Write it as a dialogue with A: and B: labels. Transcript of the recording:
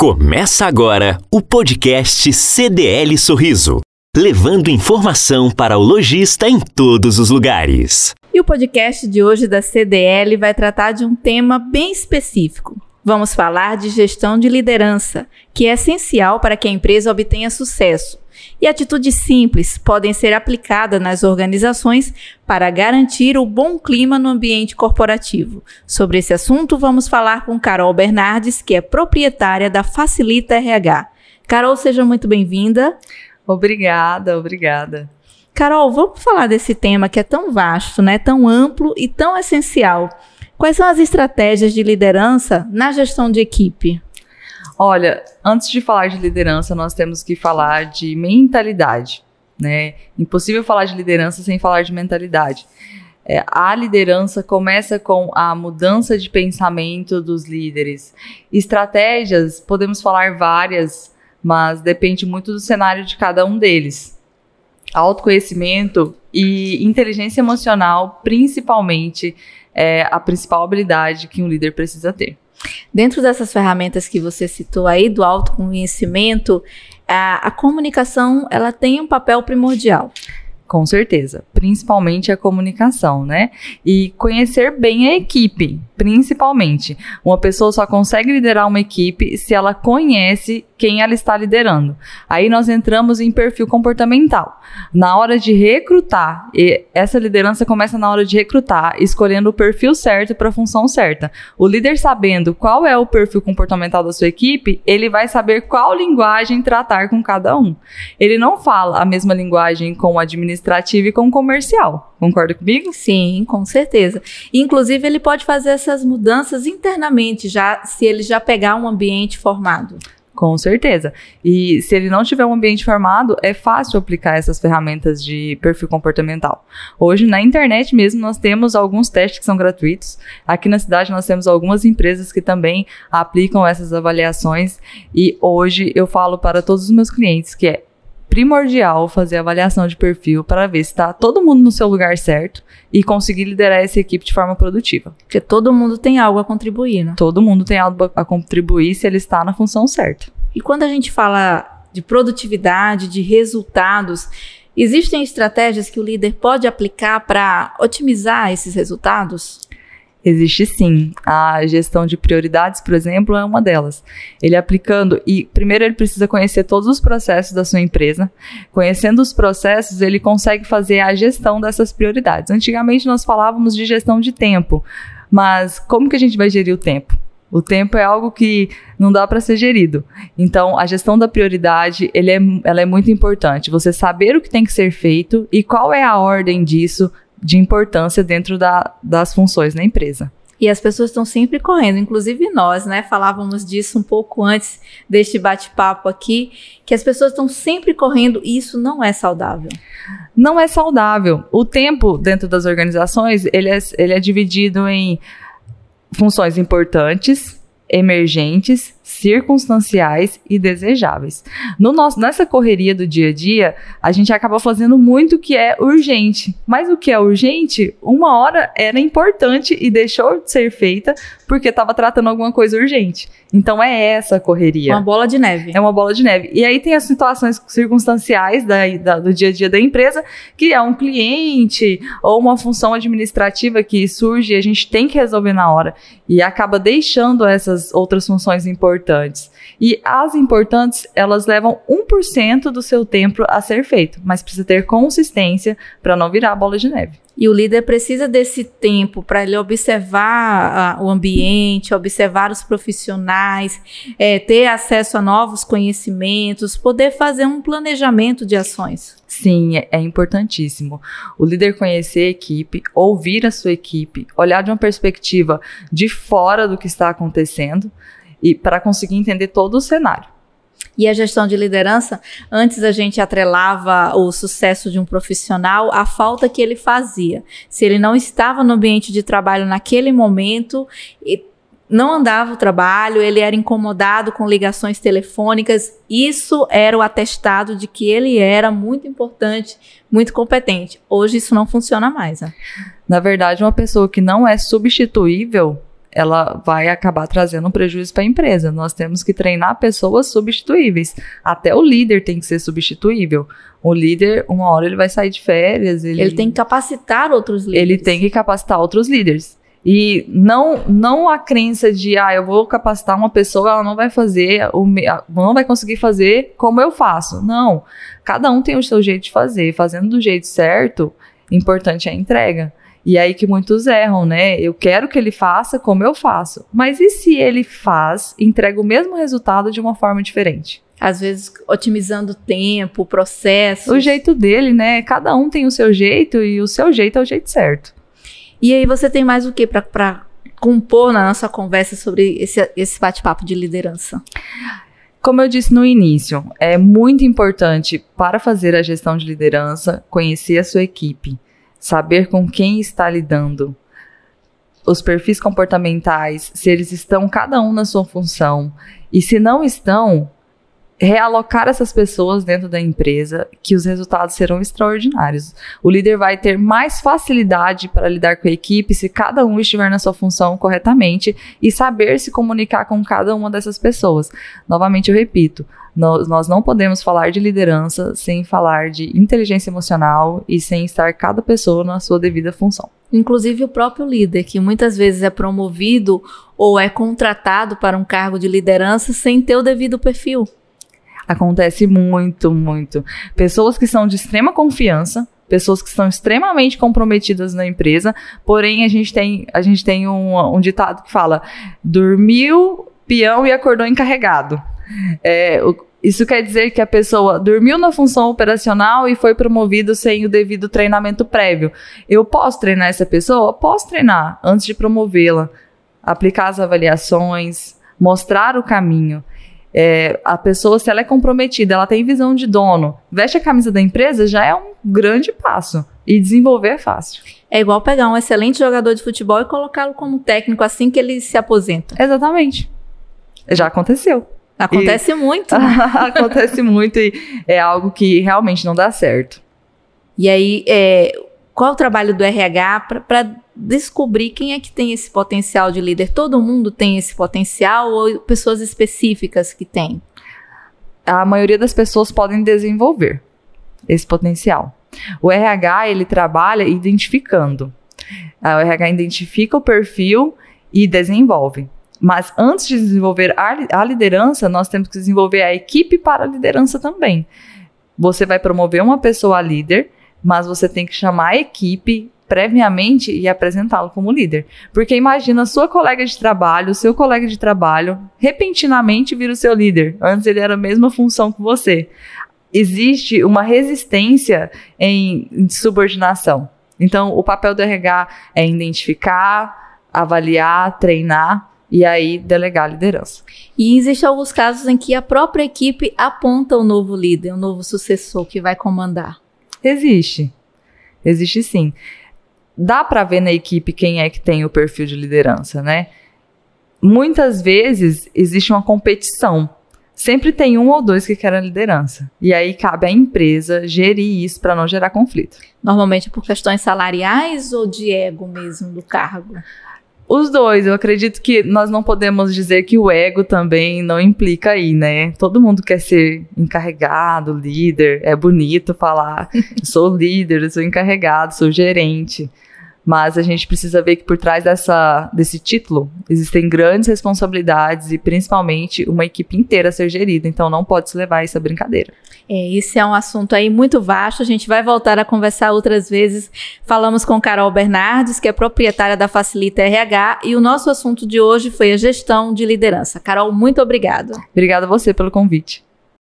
A: Começa agora o podcast CDL Sorriso, levando informação para o lojista em todos os lugares.
B: E o podcast de hoje da CDL vai tratar de um tema bem específico. Vamos falar de gestão de liderança, que é essencial para que a empresa obtenha sucesso. E atitudes simples podem ser aplicadas nas organizações para garantir o bom clima no ambiente corporativo. Sobre esse assunto, vamos falar com Carol Bernardes, que é proprietária da Facilita RH. Carol, seja muito bem-vinda.
C: Obrigada, obrigada.
B: Carol, vamos falar desse tema que é tão vasto, né? tão amplo e tão essencial. Quais são as estratégias de liderança na gestão de equipe?
C: Olha, antes de falar de liderança, nós temos que falar de mentalidade. Né? Impossível falar de liderança sem falar de mentalidade. É, a liderança começa com a mudança de pensamento dos líderes. Estratégias, podemos falar várias, mas depende muito do cenário de cada um deles. Autoconhecimento e inteligência emocional, principalmente, é a principal habilidade que um líder precisa ter.
B: Dentro dessas ferramentas que você citou aí do autoconhecimento, a, a comunicação ela tem um papel primordial.
C: Com certeza, principalmente a comunicação, né? E conhecer bem a equipe, principalmente. Uma pessoa só consegue liderar uma equipe se ela conhece quem ela está liderando. Aí nós entramos em perfil comportamental. Na hora de recrutar, essa liderança começa na hora de recrutar, escolhendo o perfil certo para a função certa. O líder sabendo qual é o perfil comportamental da sua equipe, ele vai saber qual linguagem tratar com cada um. Ele não fala a mesma linguagem com o administrativo e com o comercial. Concorda comigo?
B: Sim, com certeza. Inclusive, ele pode fazer essas mudanças internamente, já se ele já pegar um ambiente formado.
C: Com certeza. E se ele não tiver um ambiente formado, é fácil aplicar essas ferramentas de perfil comportamental. Hoje, na internet mesmo, nós temos alguns testes que são gratuitos. Aqui na cidade, nós temos algumas empresas que também aplicam essas avaliações. E hoje eu falo para todos os meus clientes que é primordial fazer avaliação de perfil para ver se está todo mundo no seu lugar certo e conseguir liderar essa equipe de forma produtiva.
B: Porque todo mundo tem algo a contribuir, né?
C: Todo mundo tem algo a contribuir se ele está na função certa.
B: E quando a gente fala de produtividade, de resultados, existem estratégias que o líder pode aplicar para otimizar esses resultados?
C: Existe sim. A gestão de prioridades, por exemplo, é uma delas. Ele aplicando, e primeiro ele precisa conhecer todos os processos da sua empresa. Conhecendo os processos, ele consegue fazer a gestão dessas prioridades. Antigamente nós falávamos de gestão de tempo, mas como que a gente vai gerir o tempo? O tempo é algo que não dá para ser gerido. Então, a gestão da prioridade, é, ela é muito importante. Você saber o que tem que ser feito e qual é a ordem disso de importância dentro da, das funções na empresa.
B: E as pessoas estão sempre correndo, inclusive nós, né? Falávamos disso um pouco antes deste bate-papo aqui, que as pessoas estão sempre correndo e isso não é saudável.
C: Não é saudável. O tempo dentro das organizações, ele é, ele é dividido em funções importantes, emergentes, circunstanciais e desejáveis. No nosso, nessa correria do dia a dia, a gente acaba fazendo muito que é urgente. Mas o que é urgente, uma hora era importante e deixou de ser feita porque estava tratando alguma coisa urgente. Então é essa a correria.
B: Uma bola de neve.
C: É uma bola de neve. E aí tem as situações circunstanciais da, da, do dia a dia da empresa, que é um cliente ou uma função administrativa que surge e a gente tem que resolver na hora. E acaba deixando essas outras funções importantes. E as importantes, elas levam 1% do seu tempo a ser feito, mas precisa ter consistência para não virar bola de neve.
B: E o líder precisa desse tempo para ele observar uh, o ambiente, observar os profissionais, é, ter acesso a novos conhecimentos, poder fazer um planejamento de ações.
C: Sim, é, é importantíssimo. O líder conhecer a equipe, ouvir a sua equipe, olhar de uma perspectiva de fora do que está acontecendo e para conseguir entender todo o cenário.
B: E a gestão de liderança, antes a gente atrelava o sucesso de um profissional à falta que ele fazia. Se ele não estava no ambiente de trabalho naquele momento, não andava o trabalho, ele era incomodado com ligações telefônicas. Isso era o atestado de que ele era muito importante, muito competente. Hoje isso não funciona mais. Né?
C: Na verdade, uma pessoa que não é substituível, ela vai acabar trazendo um prejuízo para a empresa. Nós temos que treinar pessoas substituíveis. Até o líder tem que ser substituível. O líder, uma hora ele vai sair de férias. Ele,
B: ele tem que capacitar outros líderes.
C: Ele tem que capacitar outros líderes. E não, não a crença de, ah, eu vou capacitar uma pessoa, ela não vai fazer, não vai conseguir fazer como eu faço. Não. Cada um tem o seu jeito de fazer. Fazendo do jeito certo, importante é a entrega. E aí que muitos erram, né? Eu quero que ele faça como eu faço. Mas e se ele faz, entrega o mesmo resultado de uma forma diferente?
B: Às vezes otimizando o tempo, o processo.
C: O jeito dele, né? Cada um tem o seu jeito e o seu jeito é o jeito certo.
B: E aí você tem mais o que para compor na nossa conversa sobre esse, esse bate-papo de liderança?
C: Como eu disse no início, é muito importante para fazer a gestão de liderança conhecer a sua equipe, saber com quem está lidando, os perfis comportamentais, se eles estão cada um na sua função e se não estão, realocar essas pessoas dentro da empresa, que os resultados serão extraordinários. O líder vai ter mais facilidade para lidar com a equipe se cada um estiver na sua função corretamente e saber se comunicar com cada uma dessas pessoas. Novamente, eu repito, nós, nós não podemos falar de liderança sem falar de inteligência emocional e sem estar cada pessoa na sua devida função.
B: Inclusive o próprio líder, que muitas vezes é promovido ou é contratado para um cargo de liderança sem ter o devido perfil.
C: Acontece muito, muito. Pessoas que são de extrema confiança, pessoas que são extremamente comprometidas na empresa, porém a gente tem, a gente tem um, um ditado que fala: dormiu peão e acordou encarregado. É, o, isso quer dizer que a pessoa dormiu na função operacional e foi promovido sem o devido treinamento prévio. Eu posso treinar essa pessoa? Posso treinar antes de promovê-la, aplicar as avaliações, mostrar o caminho. É, a pessoa, se ela é comprometida, ela tem visão de dono, veste a camisa da empresa, já é um grande passo. E desenvolver é fácil.
B: É igual pegar um excelente jogador de futebol e colocá-lo como técnico assim que ele se aposenta.
C: Exatamente. Já aconteceu.
B: Acontece e... muito.
C: acontece muito e é algo que realmente não dá certo.
B: E aí, é, qual o trabalho do RH para descobrir quem é que tem esse potencial de líder? Todo mundo tem esse potencial ou pessoas específicas que têm?
C: A maioria das pessoas podem desenvolver esse potencial. O RH ele trabalha identificando. O RH identifica o perfil e desenvolve. Mas antes de desenvolver a liderança, nós temos que desenvolver a equipe para a liderança também. Você vai promover uma pessoa líder mas você tem que chamar a equipe previamente e apresentá-lo como líder. Porque imagina sua colega de trabalho, seu colega de trabalho, repentinamente vira o seu líder. Antes ele era a mesma função que você. Existe uma resistência em, em subordinação. Então, o papel do RH é identificar, avaliar, treinar e aí delegar a liderança.
B: E existem alguns casos em que a própria equipe aponta o novo líder, o novo sucessor que vai comandar.
C: Existe. Existe sim. Dá para ver na equipe quem é que tem o perfil de liderança, né? Muitas vezes existe uma competição. Sempre tem um ou dois que querem a liderança. E aí cabe à empresa gerir isso para não gerar conflito.
B: Normalmente por questões salariais ou de ego mesmo do cargo?
C: Os dois, eu acredito que nós não podemos dizer que o ego também não implica aí, né? Todo mundo quer ser encarregado, líder, é bonito falar, sou líder, sou encarregado, sou gerente. Mas a gente precisa ver que por trás dessa, desse título existem grandes responsabilidades e principalmente uma equipe inteira a ser gerida. Então não pode se levar essa brincadeira.
B: É, esse é um assunto aí muito vasto. A gente vai voltar a conversar outras vezes. Falamos com Carol Bernardes, que é proprietária da Facilita RH, e o nosso assunto de hoje foi a gestão de liderança. Carol, muito obrigada.
C: Obrigada a você pelo convite.